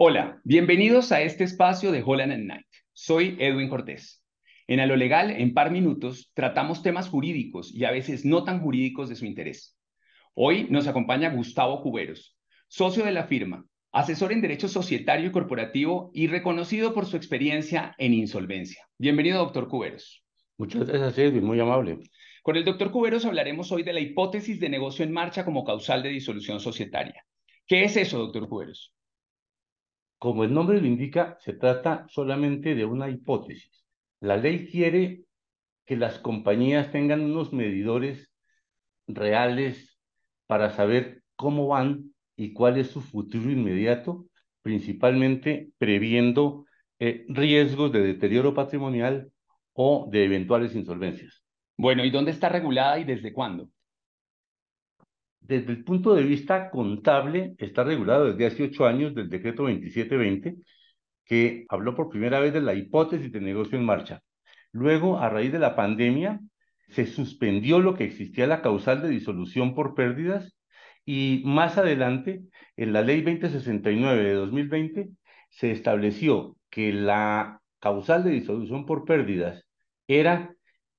Hola, bienvenidos a este espacio de Holland and Night. Soy Edwin Cortés. En A lo legal, en par minutos, tratamos temas jurídicos y a veces no tan jurídicos de su interés. Hoy nos acompaña Gustavo Cuberos, socio de la firma, asesor en Derecho Societario y Corporativo y reconocido por su experiencia en insolvencia. Bienvenido, doctor Cuberos. Muchas gracias, Edwin, muy amable. Con el doctor Cuberos hablaremos hoy de la hipótesis de negocio en marcha como causal de disolución societaria. ¿Qué es eso, doctor Cuberos? Como el nombre lo indica, se trata solamente de una hipótesis. La ley quiere que las compañías tengan unos medidores reales para saber cómo van y cuál es su futuro inmediato, principalmente previendo eh, riesgos de deterioro patrimonial o de eventuales insolvencias. Bueno, ¿y dónde está regulada y desde cuándo? Desde el punto de vista contable, está regulado desde hace ocho años del decreto 2720, que habló por primera vez de la hipótesis de negocio en marcha. Luego, a raíz de la pandemia, se suspendió lo que existía la causal de disolución por pérdidas y más adelante, en la ley 2069 de 2020, se estableció que la causal de disolución por pérdidas era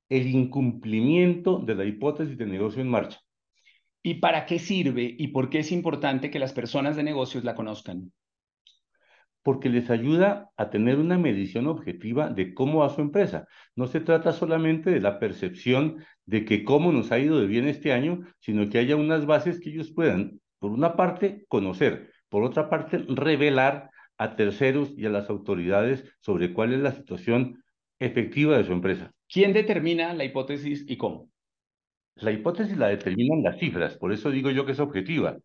el incumplimiento de la hipótesis de negocio en marcha. ¿Y para qué sirve y por qué es importante que las personas de negocios la conozcan? Porque les ayuda a tener una medición objetiva de cómo va su empresa. No se trata solamente de la percepción de que cómo nos ha ido de bien este año, sino que haya unas bases que ellos puedan, por una parte, conocer, por otra parte, revelar a terceros y a las autoridades sobre cuál es la situación efectiva de su empresa. ¿Quién determina la hipótesis y cómo? La hipótesis la determinan las cifras, por eso digo yo que es objetiva.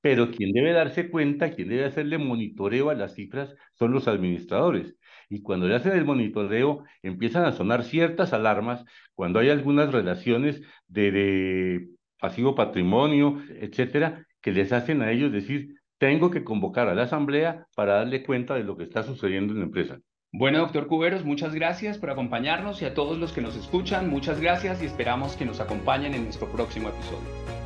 Pero quien debe darse cuenta, quien debe hacerle monitoreo a las cifras son los administradores. Y cuando le hacen el monitoreo, empiezan a sonar ciertas alarmas cuando hay algunas relaciones de, de pasivo patrimonio, etcétera, que les hacen a ellos decir, tengo que convocar a la asamblea para darle cuenta de lo que está sucediendo en la empresa. Bueno, doctor Cuberos, muchas gracias por acompañarnos y a todos los que nos escuchan, muchas gracias y esperamos que nos acompañen en nuestro próximo episodio.